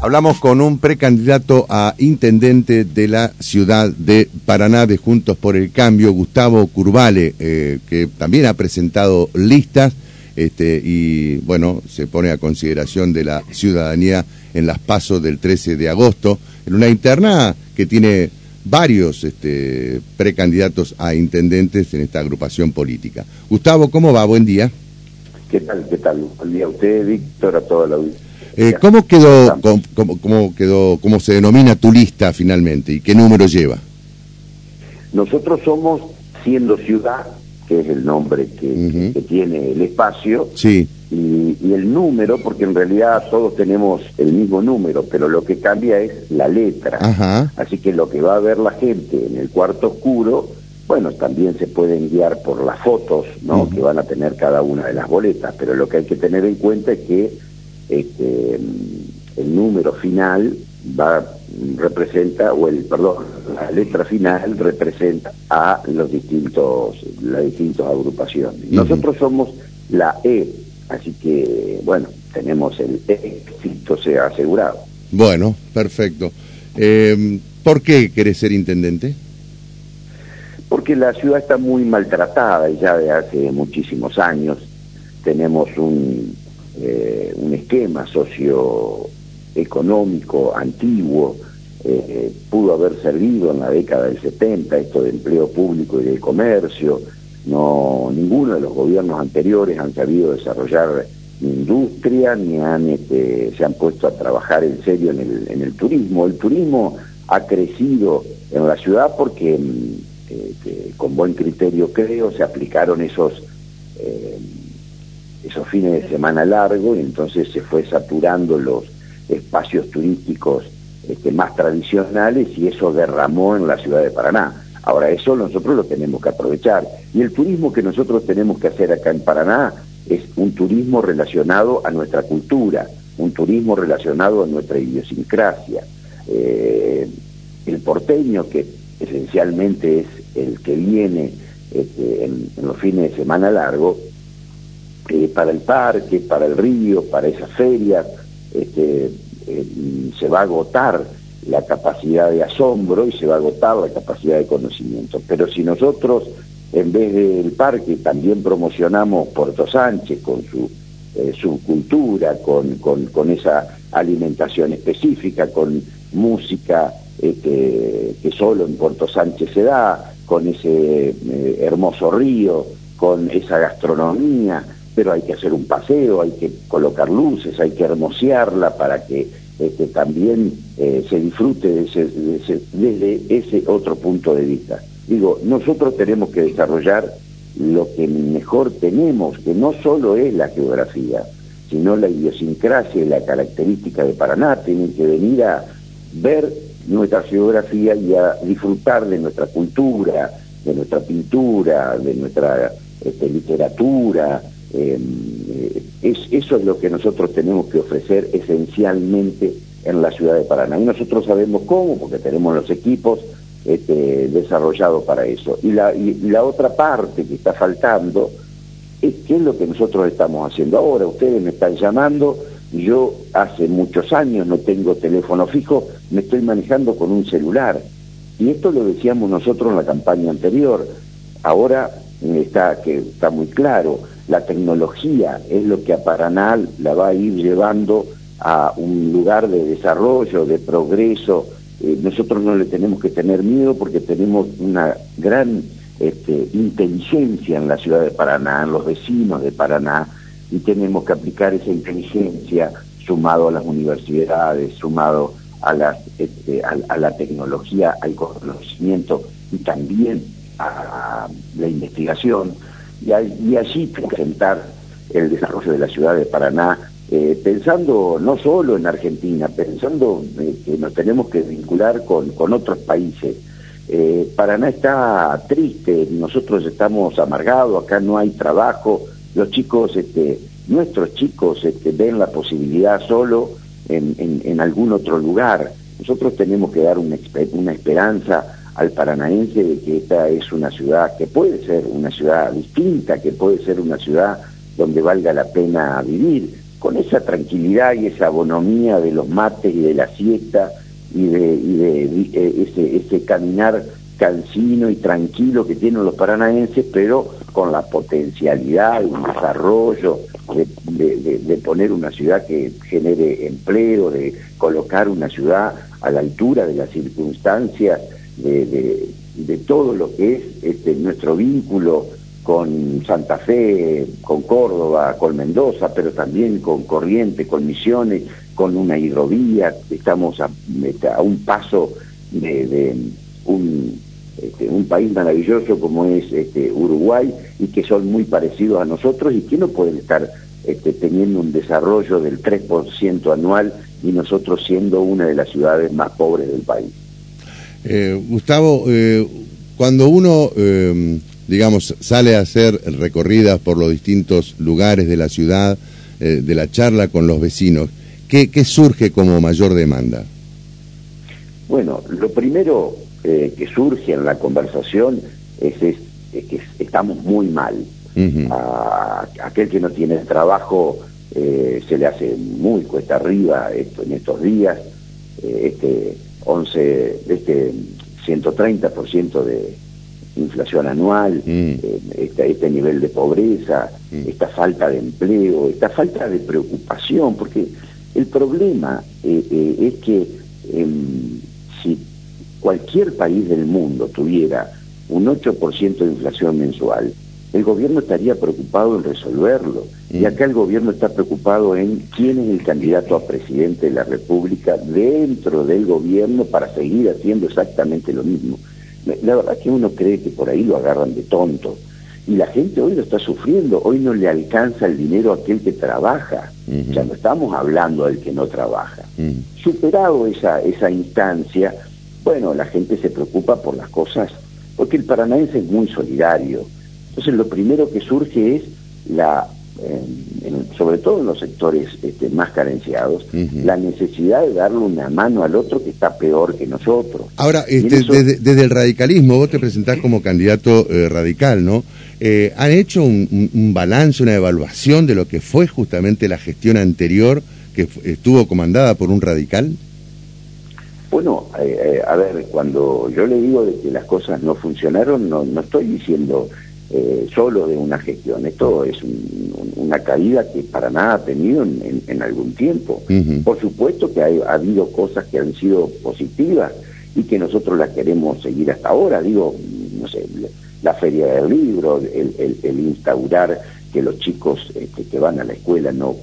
Hablamos con un precandidato a intendente de la ciudad de Paraná de Juntos por el Cambio, Gustavo Curvale, eh, que también ha presentado listas este, y, bueno, se pone a consideración de la ciudadanía en las pasos del 13 de agosto, en una interna que tiene varios este, precandidatos a intendentes en esta agrupación política. Gustavo, ¿cómo va? Buen día. ¿Qué tal? ¿Qué tal? Buen día a usted, Víctor, a toda la audiencia. Eh, ¿Cómo quedó, cómo, cómo, quedó, cómo se denomina tu lista finalmente y qué número lleva? Nosotros somos siendo ciudad, que es el nombre que, tiene el espacio, sí. y, el número, porque en realidad todos tenemos el mismo número, pero lo que cambia es la letra. Así que lo que va a ver la gente en el cuarto oscuro, bueno, también se pueden guiar por las fotos ¿no? que van a tener cada una de las boletas, pero lo que hay que tener en cuenta es que este, el número final va representa o el perdón la letra final representa a los distintos las distintas agrupaciones. Nosotros somos la E así que bueno tenemos el éxito sea asegurado. Bueno perfecto. Eh, ¿por qué querés ser intendente? porque la ciudad está muy maltratada y ya de hace muchísimos años. Tenemos un eh, un esquema socioeconómico antiguo, eh, pudo haber servido en la década del 70, esto de empleo público y de comercio, no ninguno de los gobiernos anteriores han sabido desarrollar industria ni han este, se han puesto a trabajar en serio en el, en el turismo. El turismo ha crecido en la ciudad porque mm, este, con buen criterio creo se aplicaron esos eh, esos fines de semana largos y entonces se fue saturando los espacios turísticos este, más tradicionales y eso derramó en la ciudad de Paraná. Ahora eso nosotros lo tenemos que aprovechar y el turismo que nosotros tenemos que hacer acá en Paraná es un turismo relacionado a nuestra cultura, un turismo relacionado a nuestra idiosincrasia. Eh, el porteño, que esencialmente es el que viene este, en, en, los fines de semana largos, eh, para el parque, para el río, para esa feria, este, eh, se va a agotar la capacidad de asombro y se va a agotar la capacidad de conocimiento. Pero si nosotros, en vez del parque, también promocionamos Puerto Sánchez con su, eh, su cultura, con, con, esa alimentación específica, con música que, que solo en Puerto Sánchez se da, con ese hermoso río, con esa gastronomía, pero hay que hacer un paseo, hay que colocar luces, hay que hermosearla para que este, también eh, se disfrute desde ese otro punto de vista. Digo, nosotros tenemos que desarrollar lo que mejor tenemos, que no solo es la geografía, sino la idiosincrasia y la característica de Paraná. Tienen que venir a ver nuestra geografía y a disfrutar de nuestra cultura, de nuestra pintura, de nuestra este, literatura, eh, es, eso es lo que nosotros tenemos que ofrecer esencialmente en la ciudad de Paraná. Y nosotros sabemos cómo, porque tenemos los equipos este, desarrollados para eso. Y la, y la otra parte que está faltando es qué es lo que nosotros estamos haciendo ahora. Ustedes me están llamando, yo hace muchos años no tengo teléfono fijo, me estoy manejando con un celular. Y esto lo decíamos nosotros en la campaña anterior. Ahora está, que está muy claro la tecnología es lo que a Paraná la va a ir llevando a un lugar de desarrollo, de progreso. Eh, nosotros no le tenemos que tener miedo porque tenemos una gran este, inteligencia en la ciudad de Paraná, en los vecinos de Paraná, y tenemos que aplicar esa inteligencia sumado a las universidades, sumado a, las, este, a la tecnología, al conocimiento y también a la investigación y, allí presentar el desarrollo de la ciudad de Paraná, eh, pensando no solo en Argentina, pensando eh, que nos tenemos que vincular con, con otros países. Eh, Paraná está triste, nosotros estamos amargados, acá no hay trabajo, los chicos, este, nuestros chicos este, ven la posibilidad solo en, en, en algún otro lugar. Nosotros tenemos que dar una, una esperanza al paranaense de que esta es una ciudad que puede ser una ciudad distinta, que puede ser una ciudad donde valga la pena vivir. con esa tranquilidad y esa bonomía de los mates y de la siesta y de, y de, eh, ese, ese caminar cansino y tranquilo que tienen los paranaenses, pero con la potencialidad, un desarrollo, de, de, poner una ciudad que genere empleo, de colocar una ciudad a la altura de las circunstancias, de, de todo lo que es este, nuestro vínculo con Santa Fe, con Córdoba, con Mendoza, pero también con Corriente, con Misiones, con una hidrovía, estamos a, a un paso de, un, este, un país maravilloso como es este, Uruguay y que son muy parecidos a nosotros y que no pueden estar este, teniendo un desarrollo del 3% anual y nosotros siendo una de las ciudades más pobres del país. Eh, Gustavo, eh, cuando uno, eh, digamos, sale a hacer recorridas por los distintos lugares de la ciudad, de la charla con los vecinos, ¿qué, surge como mayor demanda? Bueno, lo primero que surge en la conversación es, que estamos muy mal. a, aquel que no tiene trabajo se le hace muy cuesta arriba esto, en estos días. este 11, este 130% de inflación anual, mm. eh, este, este, nivel de pobreza, mm. esta falta de empleo, esta falta de preocupación, porque el problema eh, eh, es que em, si cualquier país del mundo tuviera un 8% de inflación mensual, el gobierno estaría preocupado en resolverlo. Y mm. acá el gobierno está preocupado en quién es el candidato a presidente de la República dentro del gobierno para seguir haciendo exactamente lo mismo. La verdad es que uno cree que por ahí lo agarran de tonto. Y la gente hoy lo está sufriendo, hoy no le alcanza el dinero a aquel que trabaja. Ya no estamos hablando del que no trabaja. Superado esa, esa instancia, bueno, la gente se preocupa por las cosas, porque el paranaense es muy solidario entonces lo primero que surge es la, sobre todo en los sectores este, más carenciados, la necesidad de darle una mano al otro que está peor que nosotros. Ahora, este, desde, el radicalismo, vos te presentás como candidato eh, radical, ¿no? Eh, ¿Han hecho un, balance, una evaluación de lo que fue justamente la gestión anterior que estuvo comandada por un radical? Bueno, eh, a ver, cuando yo le digo de que las cosas no funcionaron, no, no estoy diciendo eh, solo de una gestión. Esto es una caída que para nada ha tenido en, algún tiempo. Por supuesto que ha habido cosas que han sido positivas y que nosotros las queremos seguir hasta ahora. Digo, no sé, la feria del libro, el, instaurar que los chicos este, que van a la escuela no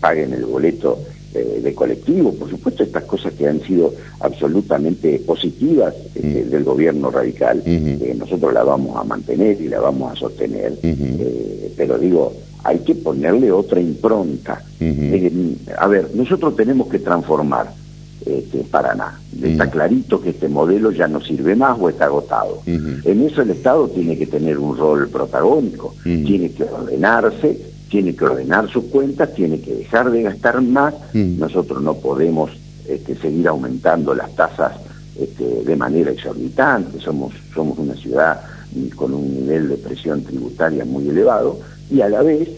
paguen el boleto eh, de colectivo, por supuesto estas cosas que han sido absolutamente positivas este, del gobierno radical, eh, nosotros la vamos a mantener y la vamos a sostener, eh, pero digo, hay que ponerle otra impronta. a ver, nosotros tenemos que transformar este, Paraná. Está clarito que este modelo ya no sirve más o está agotado. En eso el Estado tiene que tener un rol protagónico, tiene que ordenarse, tiene que ordenar sus cuentas, tiene que dejar de gastar más, mm. nosotros no podemos este, seguir aumentando las tasas este, de manera exorbitante, somos, somos una ciudad con un nivel de presión tributaria muy elevado y a la vez,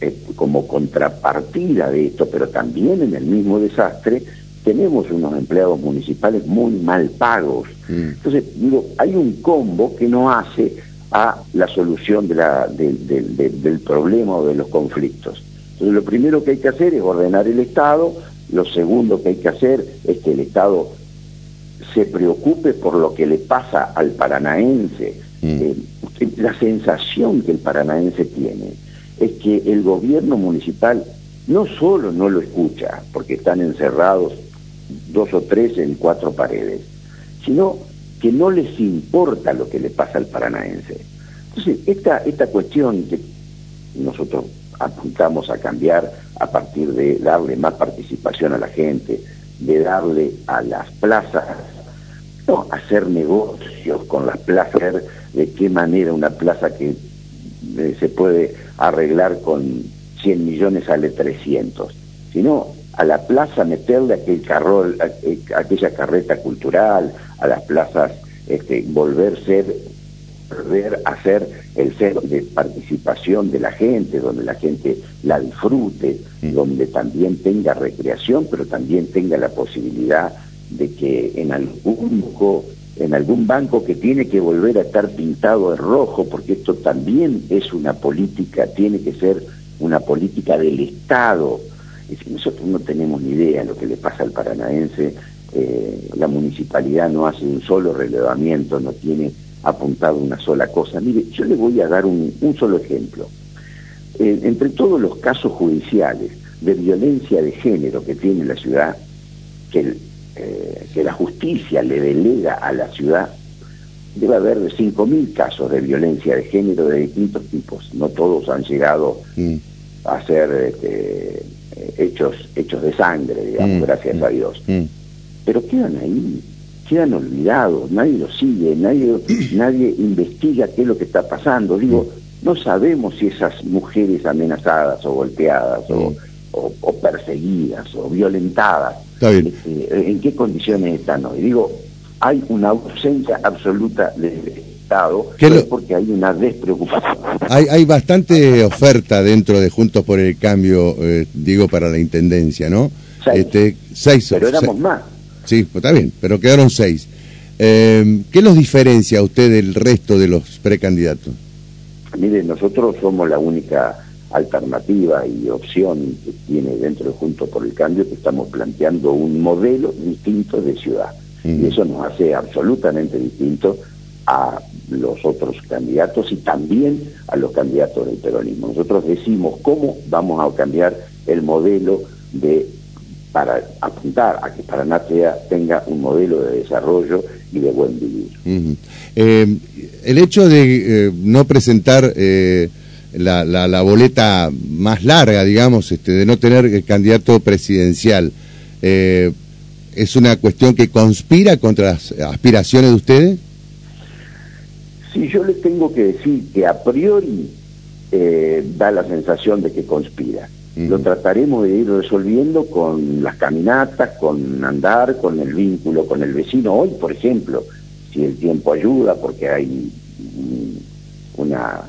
este, como contrapartida de esto, pero también en el mismo desastre, tenemos unos empleados municipales muy mal pagos. Mm. Entonces, digo, hay un combo que no hace a la solución de la, del problema o de los conflictos. Entonces lo primero que hay que hacer es ordenar el Estado, lo segundo que hay que hacer es que el Estado se preocupe por lo que le pasa al paranaense. Mm. Eh, la sensación que el paranaense tiene es que el gobierno municipal no solo no lo escucha, porque están encerrados dos o tres en cuatro paredes, sino que no les importa lo que le pasa al paranaense. Entonces, esta, esta cuestión que nosotros apuntamos a cambiar a partir de darle más participación a la gente, de darle a las plazas, no hacer negocios con las plazas, de qué manera una plaza que eh, se puede arreglar con 100 millones sale 300, sino a la plaza meterle aquel carrol, aquella carreta cultural, a las plazas este, volver ser volver a ser el centro de participación de la gente, donde la gente la disfrute, mm. donde también tenga recreación, pero también tenga la posibilidad de que en algún banco, en algún banco que tiene que volver a estar pintado de rojo, porque esto también es una política, tiene que ser una política del Estado. Es nosotros no tenemos ni idea de lo que le pasa al paranaense, eh, la municipalidad no hace un solo relevamiento, no tiene apuntado una sola cosa. Mire, yo le voy a dar un, solo ejemplo. Eh, entre todos los casos judiciales de violencia de género que tiene la ciudad, que, eh, que la justicia le delega a la ciudad, debe haber 5.000 casos de violencia de género de distintos tipos. No todos han llegado mm. a ser este, hechos, hechos de sangre, digamos, mm, gracias mm, a Dios. Pero quedan ahí quedan olvidados, nadie los sigue, nadie, nadie investiga qué es lo que está pasando. Digo, no sabemos si esas mujeres amenazadas o golpeadas o, perseguidas o violentadas, este, en qué condiciones están hoy. Digo, hay una ausencia absoluta del Estado porque hay una despreocupación. Hay, hay bastante oferta dentro de Juntos por el Cambio, eh, digo, para la Intendencia, ¿no? Seis. Este, seis Pero éramos más. Sí, pues está bien, pero quedaron seis. Eh, ¿Qué los diferencia a usted del resto de los precandidatos? Mire, nosotros somos la única alternativa y opción que tiene dentro de Junto por el Cambio que estamos planteando un modelo distinto de ciudad. Y eso nos hace absolutamente distinto a los otros candidatos y también a los candidatos del peronismo. Nosotros decimos cómo vamos a cambiar el modelo de para apuntar a que Paraná tenga un modelo de desarrollo y de buen vivir. Eh, el hecho de eh, no presentar eh, la, la, boleta más larga, digamos, este, de no tener el candidato presidencial, ¿es una cuestión que conspira contra las aspiraciones de ustedes? Sí, yo les tengo que decir que a priori da la sensación de que conspira lo trataremos de ir resolviendo con las caminatas, con andar, con el vínculo con el vecino. Hoy, por ejemplo, si el tiempo ayuda, porque hay una,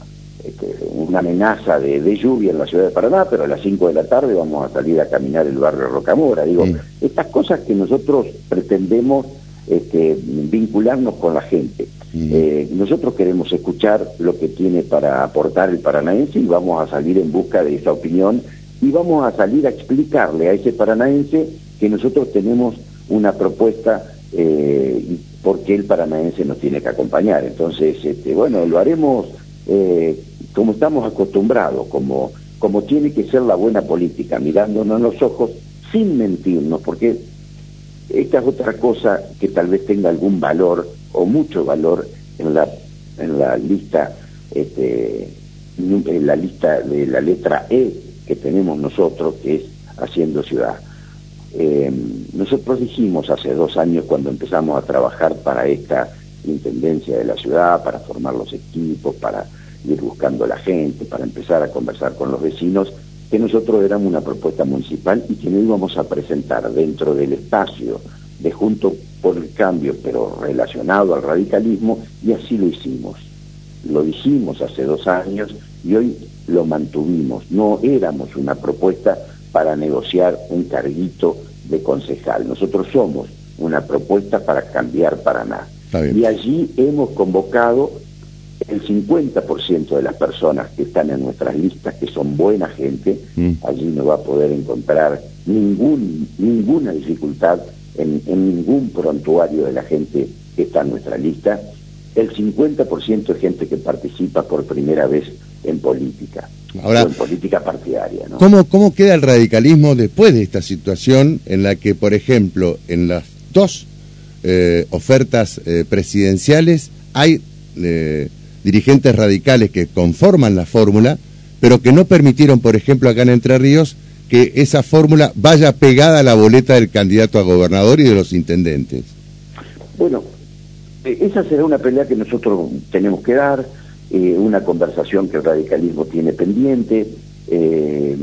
este, una amenaza de, lluvia en la ciudad de Paraná, pero a las 5 de la tarde vamos a salir a caminar el barrio Rocamora. Digo, estas cosas que nosotros pretendemos este, vincularnos con la gente. Eh, nosotros queremos escuchar lo que tiene para aportar el paranaense y vamos a salir en busca de esa opinión y vamos a salir a explicarle a ese paranaense que nosotros tenemos una propuesta eh, porque el paranaense nos tiene que acompañar. Entonces, este, bueno, lo haremos eh, como estamos acostumbrados, como, como tiene que ser la buena política, mirándonos en los ojos sin mentirnos, porque esta es otra cosa que tal vez tenga algún valor o mucho valor en la, en la lista, este, la lista de la letra E que tenemos nosotros, que es Haciendo Ciudad. Eh, nosotros dijimos hace dos años cuando empezamos a trabajar para esta intendencia de la ciudad, para formar los equipos, para ir buscando a la gente, para empezar a conversar con los vecinos, que nosotros éramos una propuesta municipal y que no íbamos a presentar dentro del espacio de Junto por el Cambio, pero relacionado al radicalismo, y así lo hicimos. Lo dijimos hace dos años y hoy lo mantuvimos. No éramos una propuesta para negociar un carguito de concejal. Nosotros somos una propuesta para cambiar Paraná. Y allí hemos convocado el 50% de las personas que están en nuestras listas, que son buena gente, mm. allí no va a poder encontrar ningún, ninguna dificultad en, en ningún prontuario de la gente que está en nuestra lista. El 50% de gente que participa por primera vez en política, Ahora, en política partidaria. ¿no? ¿cómo, ¿Cómo queda el radicalismo después de esta situación en la que, por ejemplo, en las dos eh, ofertas eh, presidenciales hay eh, dirigentes radicales que conforman la fórmula, pero que no permitieron, por ejemplo, acá en Entre Ríos, que esa fórmula vaya pegada a la boleta del candidato a gobernador y de los intendentes? Bueno, esa será una pelea que nosotros tenemos que dar eh, una conversación que el radicalismo tiene pendiente, eh,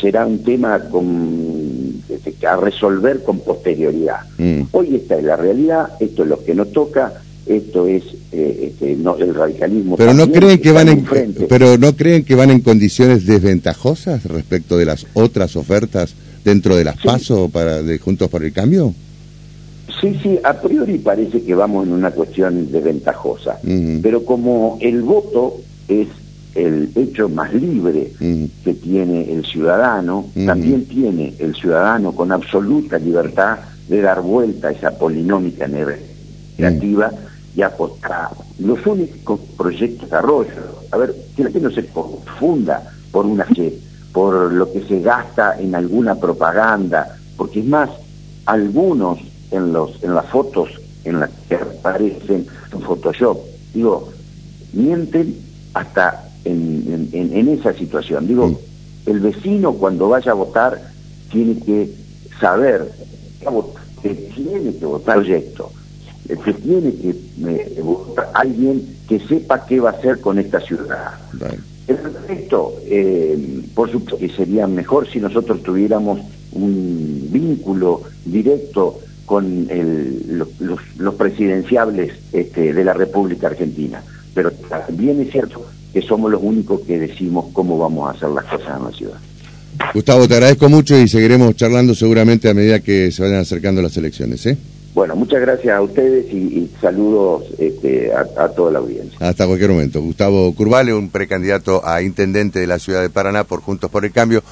será un tema con, este, a resolver con posterioridad. Mm. Hoy esta es la realidad, esto es lo que nos toca, esto es eh, este, no, el radicalismo. Pero no creen que van en, pero no creen que van en condiciones desventajosas respecto de las otras ofertas dentro de las PASO para de Juntos por el Cambio. Sí, sí, a priori parece que vamos en una cuestión desventajosa, pero como el voto es el hecho más libre que tiene el ciudadano, también tiene el ciudadano con absoluta libertad de dar vuelta a esa polinómica negativa y apostar los únicos proyectos de desarrollo. A ver, que la gente no se confunda por una por lo que se gasta en alguna propaganda, porque es más, algunos en los en las fotos en las que aparecen en Photoshop, digo, mienten hasta en, en, esa situación. Digo, el vecino cuando vaya a votar tiene que saber que tiene que votar proyecto que tiene que eh, alguien que sepa qué va a hacer con esta ciudad. El resto, eh, por supuesto que sería mejor si nosotros tuviéramos un vínculo directo con los, presidenciables este, de la República Argentina. Pero también es cierto que somos los únicos que decimos cómo vamos a hacer las cosas en la ciudad. Gustavo, te agradezco mucho y seguiremos charlando seguramente a medida que se vayan acercando las elecciones. ¿eh? Bueno, muchas gracias a ustedes y, saludos este, a, toda la audiencia. Hasta cualquier momento. Gustavo Curvale, un precandidato a intendente de la ciudad de Paraná por Juntos por el Cambio.